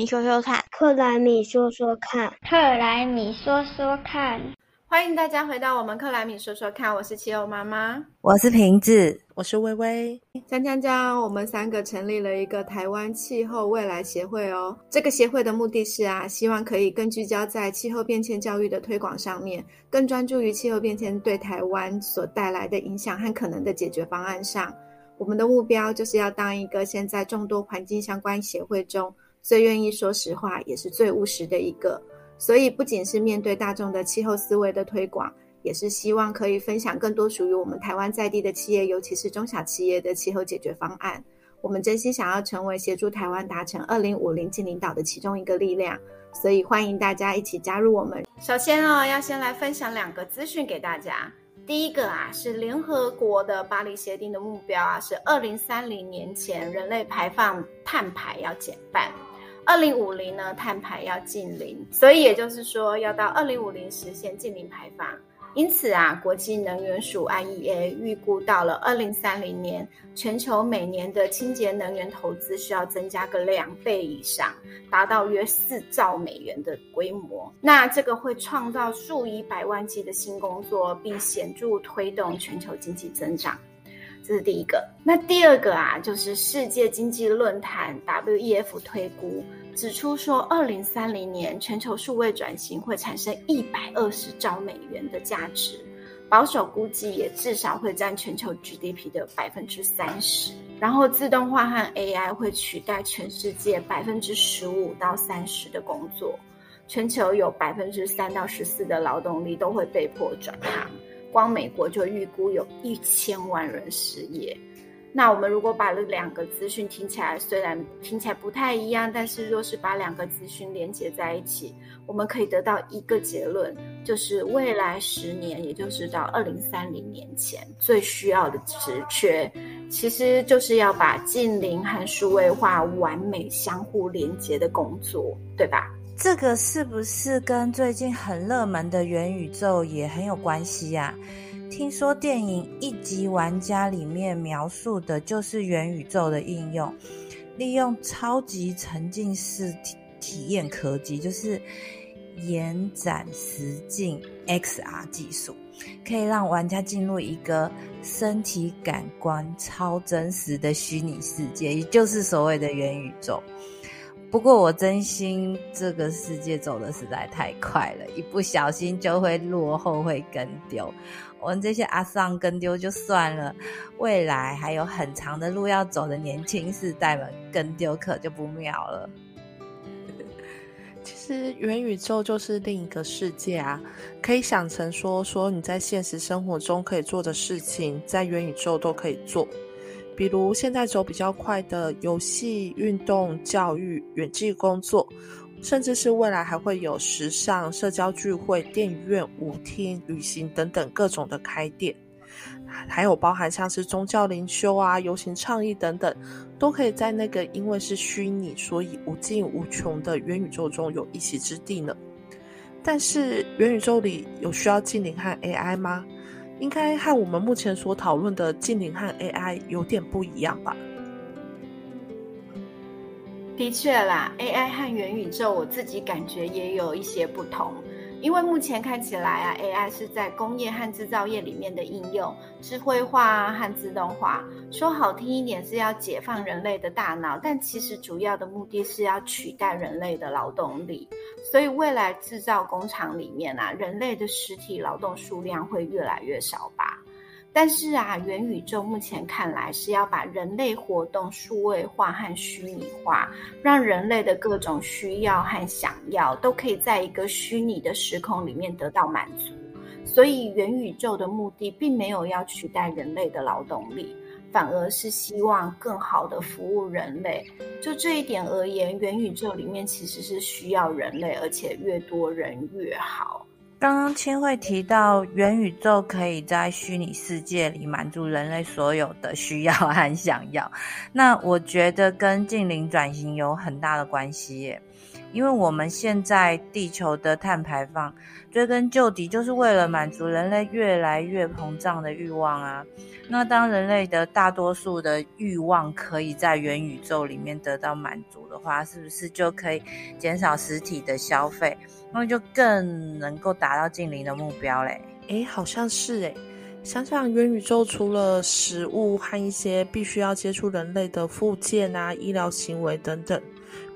米说说看，克莱米说说看，克莱米说说看。欢迎大家回到我们克莱米说说看，我是气候妈妈，我是瓶子，我是微微。江江江，我们三个成立了一个台湾气候未来协会哦。这个协会的目的是啊，希望可以更聚焦在气候变迁教育的推广上面，更专注于气候变迁对台湾所带来的影响和可能的解决方案上。我们的目标就是要当一个现在众多环境相关协会中最愿意说实话，也是最务实的一个。所以，不仅是面对大众的气候思维的推广，也是希望可以分享更多属于我们台湾在地的企业，尤其是中小企业的气候解决方案。我们真心想要成为协助台湾达成二零五零净领导的其中一个力量，所以欢迎大家一起加入我们。首先哦，要先来分享两个资讯给大家。第一个啊，是联合国的巴黎协定的目标啊，是二零三零年前人类排放碳排要减半。二零五零呢，碳排要近零，所以也就是说，要到二零五零实现近零排放。因此啊，国际能源署 IEA 预估到了二零三零年，全球每年的清洁能源投资需要增加个两倍以上，达到约四兆美元的规模。那这个会创造数以百万计的新工作，并显著推动全球经济增长。这是第一个。那第二个啊，就是世界经济论坛 WEF 推估指出说，二零三零年全球数位转型会产生一百二十兆美元的价值，保守估计也至少会占全球 GDP 的百分之三十。然后自动化和 AI 会取代全世界百分之十五到三十的工作，全球有百分之三到十四的劳动力都会被迫转行。光美国就预估有一千万人失业。那我们如果把这两个资讯听起来，虽然听起来不太一样，但是若是把两个资讯连接在一起，我们可以得到一个结论，就是未来十年，也就是到二零三零年前，最需要的职缺，其实就是要把近邻和数位化完美相互连接的工作，对吧？这个是不是跟最近很热门的元宇宙也很有关系呀？听说电影《一级玩家》里面描述的就是元宇宙的应用，利用超级沉浸式体体验科技，就是延展实境 XR 技术，可以让玩家进入一个身体感官超真实的虚拟世界，也就是所谓的元宇宙。不过我真心，这个世界走的实在太快了，一不小心就会落后，会跟丢。我们这些阿桑跟丢就算了，未来还有很长的路要走的年轻世代们跟丢可就不妙了。其实元宇宙就是另一个世界啊，可以想成说说你在现实生活中可以做的事情，在元宇宙都可以做。比如现在走比较快的游戏、运动、教育、远距工作，甚至是未来还会有时尚、社交聚会、电影院、舞厅、旅行等等各种的开店，还有包含像是宗教灵修啊、游行倡议等等，都可以在那个因为是虚拟，所以无尽无穷的元宇宙中有一席之地呢。但是元宇宙里有需要精灵和 AI 吗？应该和我们目前所讨论的近邻和 AI 有点不一样吧？的确啦，AI 和元宇宙，我自己感觉也有一些不同。因为目前看起来啊，AI 是在工业和制造业里面的应用，智慧化和自动化，说好听一点是要解放人类的大脑，但其实主要的目的是要取代人类的劳动力。所以未来制造工厂里面啊，人类的实体劳动数量会越来越少吧。但是啊，元宇宙目前看来是要把人类活动数位化和虚拟化，让人类的各种需要和想要都可以在一个虚拟的时空里面得到满足。所以元宇宙的目的并没有要取代人类的劳动力，反而是希望更好的服务人类。就这一点而言，元宇宙里面其实是需要人类，而且越多人越好。刚刚千惠提到，元宇宙可以在虚拟世界里满足人类所有的需要和想要。那我觉得跟近邻转型有很大的关系耶。因为我们现在地球的碳排放，追根究底就是为了满足人类越来越膨胀的欲望啊。那当人类的大多数的欲望可以在元宇宙里面得到满足的话，是不是就可以减少实体的消费？那就更能够达到近邻的目标嘞？诶，好像是诶。想想元宇宙除了食物和一些必须要接触人类的附件啊、医疗行为等等。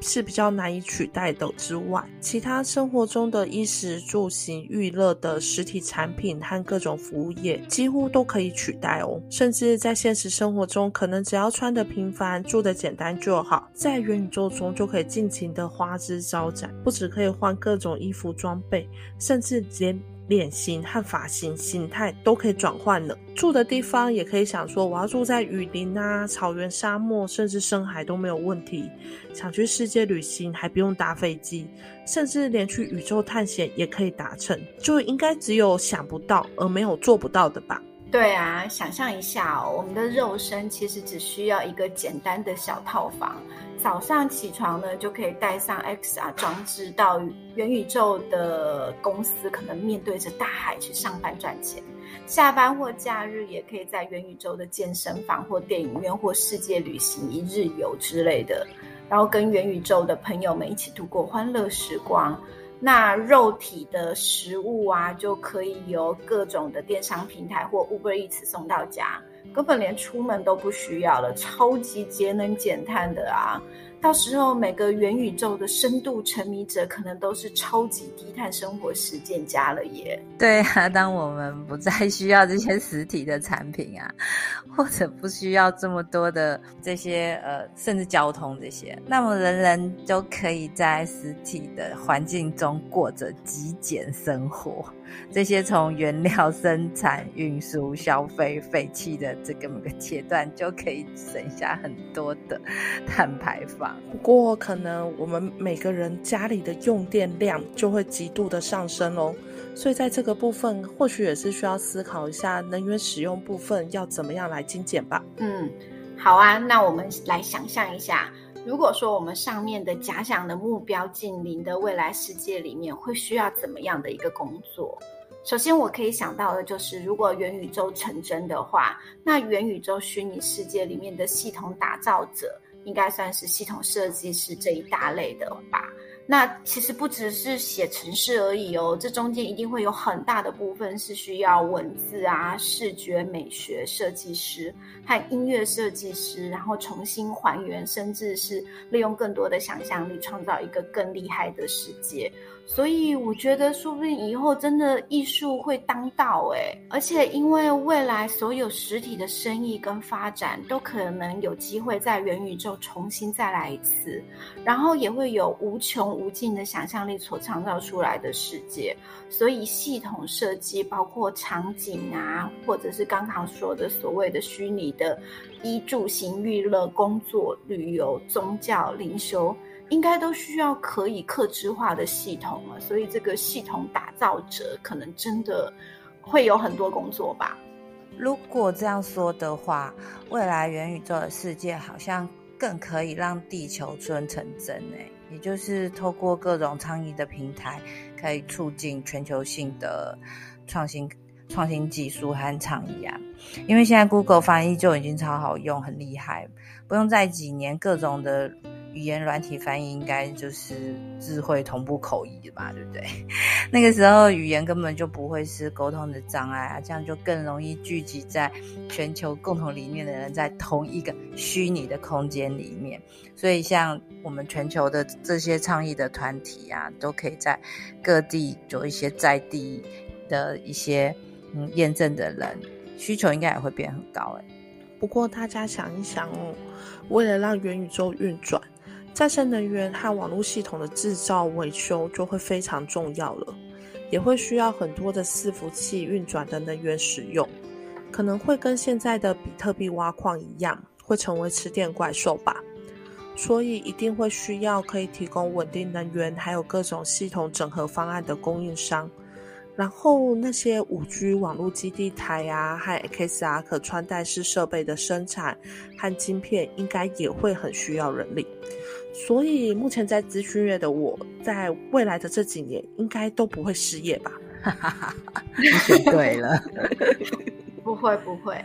是比较难以取代的之外，其他生活中的衣食住行、娱乐的实体产品和各种服务业，几乎都可以取代哦。甚至在现实生活中，可能只要穿的平凡、住的简单就好，在元宇宙中就可以尽情的花枝招展，不止可以换各种衣服装备，甚至连。脸型和发型形态都可以转换了，住的地方也可以想说，我要住在雨林啊、草原、沙漠，甚至深海都没有问题。想去世界旅行还不用搭飞机，甚至连去宇宙探险也可以达成，就应该只有想不到而没有做不到的吧？对啊，想象一下哦，我们的肉身其实只需要一个简单的小套房。早上起床呢，就可以带上 XR 装置到元宇宙的公司，可能面对着大海去上班赚钱。下班或假日也可以在元宇宙的健身房或电影院或世界旅行一日游之类的，然后跟元宇宙的朋友们一起度过欢乐时光。那肉体的食物啊，就可以由各种的电商平台或 Uber Eats 送到家。根本连出门都不需要了，超级节能减碳的啊！到时候每个元宇宙的深度沉迷者，可能都是超级低碳生活实践家了耶。对啊，当我们不再需要这些实体的产品啊，或者不需要这么多的这些呃，甚至交通这些，那么人人都可以在实体的环境中过着极简生活。这些从原料生产、运输、消费、废弃的这个每个阶段，就可以省下很多的碳排放。不过，可能我们每个人家里的用电量就会极度的上升哦。所以，在这个部分，或许也是需要思考一下能源使用部分要怎么样来精简吧。嗯，好啊，那我们来想象一下。如果说我们上面的假想的目标近邻的未来世界里面会需要怎么样的一个工作？首先，我可以想到的就是，如果元宇宙成真的话，那元宇宙虚拟世界里面的系统打造者应该算是系统设计师这一大类的吧。那其实不只是写程式而已哦，这中间一定会有很大的部分是需要文字啊、视觉美学设计师和音乐设计师，然后重新还原，甚至是利用更多的想象力，创造一个更厉害的世界。所以我觉得，说不定以后真的艺术会当道诶，而且因为未来所有实体的生意跟发展都可能有机会在元宇宙重新再来一次，然后也会有无穷无尽的想象力所创造出来的世界。所以系统设计包括场景啊，或者是刚刚说的所谓的虚拟的衣住行娱乐、工作、旅游、宗教、灵修。应该都需要可以克制化的系统了，所以这个系统打造者可能真的会有很多工作吧。如果这样说的话，未来元宇宙的世界好像更可以让地球村成真诶，也就是透过各种倡议的平台，可以促进全球性的创新、创新技术和倡议啊。因为现在 Google 翻译就已经超好用，很厉害，不用再几年各种的。语言软体翻译应该就是智慧同步口译吧，对不对？那个时候语言根本就不会是沟通的障碍啊，这样就更容易聚集在全球共同理念的人在同一个虚拟的空间里面。所以像我们全球的这些倡议的团体啊，都可以在各地有一些在地的一些嗯验证的人，需求应该也会变很高哎。不过大家想一想哦，为了让元宇宙运转。再生能源和网络系统的制造维修就会非常重要了，也会需要很多的伺服器运转的能源使用，可能会跟现在的比特币挖矿一样，会成为吃电怪兽吧。所以一定会需要可以提供稳定能源，还有各种系统整合方案的供应商。然后那些五 G 网络基地台啊，和 XR 可穿戴式设备的生产和晶片，应该也会很需要人力。所以目前在资讯业的我，在未来的这几年应该都不会失业吧？你选对了，不会不会。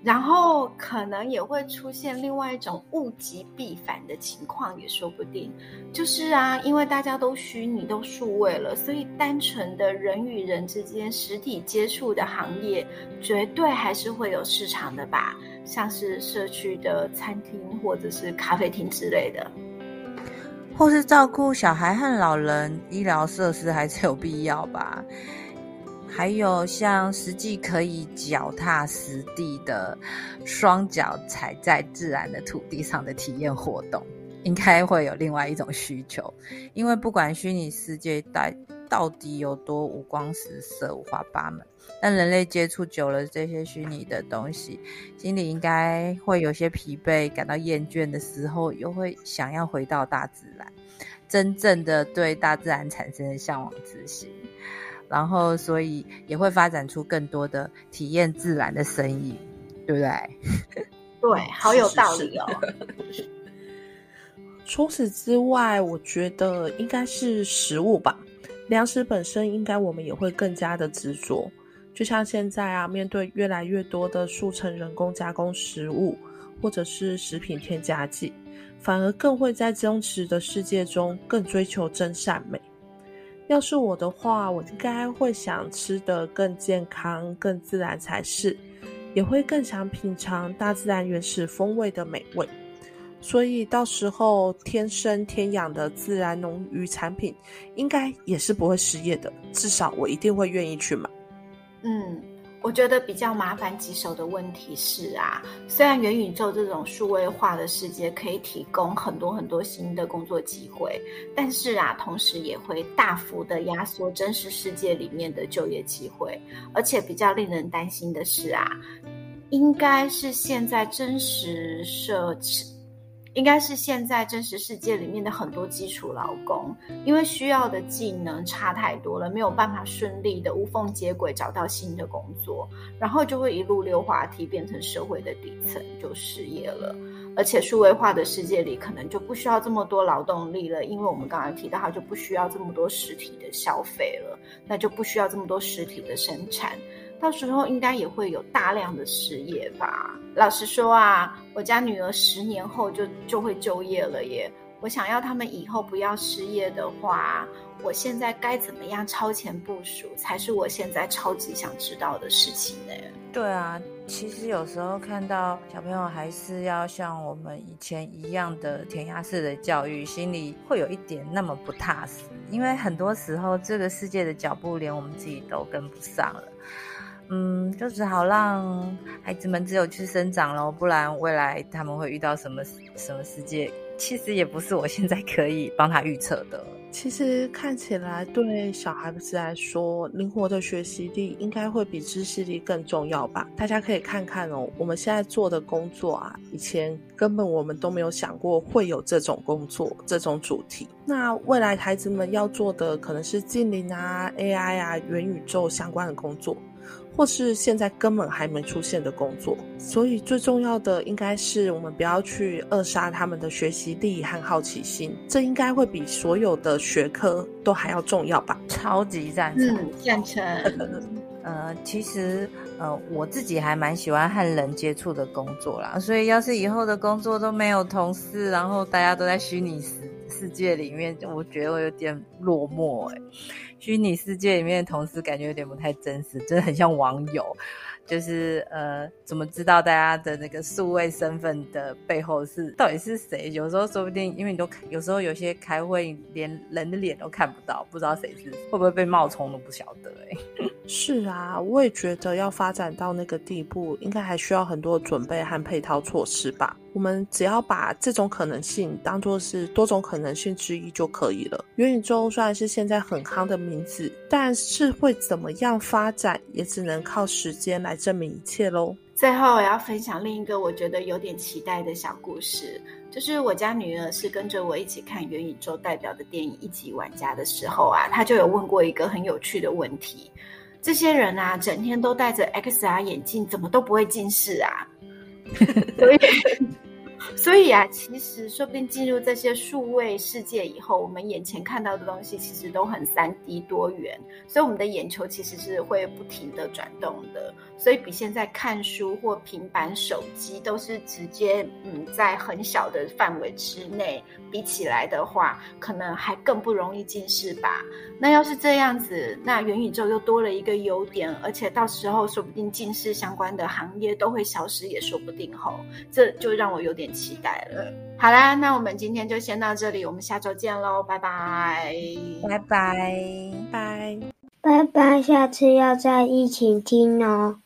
然后可能也会出现另外一种物极必反的情况，也说不定。就是啊，因为大家都虚拟、都数位了，所以单纯的人与人之间实体接触的行业，绝对还是会有市场的吧？像是社区的餐厅或者是咖啡厅之类的，或是照顾小孩和老人，医疗设施还是有必要吧？还有像实际可以脚踏实地的双脚踩在自然的土地上的体验活动，应该会有另外一种需求。因为不管虚拟世界带到底有多五光十色、五花八门，但人类接触久了这些虚拟的东西，心里应该会有些疲惫、感到厌倦的时候，又会想要回到大自然，真正的对大自然产生向往之心。然后，所以也会发展出更多的体验自然的生意，对不对？对，好有道理哦。除此之外，我觉得应该是食物吧。粮食本身，应该我们也会更加的执着。就像现在啊，面对越来越多的速成人工加工食物，或者是食品添加剂，反而更会在真实的世界中更追求真善美。要是我的话，我应该会想吃的更健康、更自然才是，也会更想品尝大自然原始风味的美味。所以到时候天生天养的自然农渔产品，应该也是不会失业的。至少我一定会愿意去买。嗯。我觉得比较麻烦棘手的问题是啊，虽然元宇宙这种数位化的世界可以提供很多很多新的工作机会，但是啊，同时也会大幅的压缩真实世界里面的就业机会。而且比较令人担心的是啊，应该是现在真实社。应该是现在真实世界里面的很多基础劳工，因为需要的技能差太多了，没有办法顺利的无缝接轨找到新的工作，然后就会一路溜滑梯变成社会的底层，就失业了。而且数位化的世界里，可能就不需要这么多劳动力了，因为我们刚刚提到，它就不需要这么多实体的消费了，那就不需要这么多实体的生产。到时候应该也会有大量的失业吧。老实说啊，我家女儿十年后就就会就业了耶。我想要他们以后不要失业的话，我现在该怎么样超前部署，才是我现在超级想知道的事情呢？对啊，其实有时候看到小朋友还是要像我们以前一样的填鸭式的教育，心里会有一点那么不踏实，因为很多时候这个世界的脚步连我们自己都跟不上了。嗯，就只好让孩子们只有去生长喽，不然未来他们会遇到什么什么世界，其实也不是我现在可以帮他预测的。其实看起来对小孩子来说，灵活的学习力应该会比知识力更重要吧？大家可以看看哦，我们现在做的工作啊，以前根本我们都没有想过会有这种工作、这种主题。那未来孩子们要做的可能是精灵啊、AI 啊、元宇宙相关的工作。或是现在根本还没出现的工作，所以最重要的应该是我们不要去扼杀他们的学习力和好奇心，这应该会比所有的学科都还要重要吧？超级赞成，赞成。呃，其实呃，我自己还蛮喜欢和人接触的工作啦，所以要是以后的工作都没有同事，然后大家都在虚拟世世界里面，我觉得我有点落寞哎。虚拟世界里面的同事感觉有点不太真实，真的很像网友。就是呃，怎么知道大家的那个数位身份的背后是到底是谁？有时候说不定，因为你都有时候有些开会连人的脸都看不到，不知道谁是会不会被冒充都不晓得哎。是啊，我也觉得要发展到那个地步，应该还需要很多准备和配套措施吧。我们只要把这种可能性当做是多种可能性之一就可以了。元宇宙虽然是现在很夯的名字，但是会怎么样发展，也只能靠时间来证明一切喽。最后，我要分享另一个我觉得有点期待的小故事，就是我家女儿是跟着我一起看元宇宙代表的电影《一级玩家》的时候啊，她就有问过一个很有趣的问题。这些人啊，整天都戴着 XR 眼镜，怎么都不会近视啊？所以，所以啊，其实说不定进入这些数位世界以后，我们眼前看到的东西其实都很三 D 多元，所以我们的眼球其实是会不停的转动的，所以比现在看书或平板手机都是直接嗯在很小的范围之内，比起来的话，可能还更不容易近视吧。那要是这样子，那元宇宙又多了一个优点，而且到时候说不定近视相关的行业都会消失，也说不定吼，这就让我有点期待了。好啦，那我们今天就先到这里，我们下周见喽，拜拜，拜拜，拜。拜拜，下次要再一起听哦。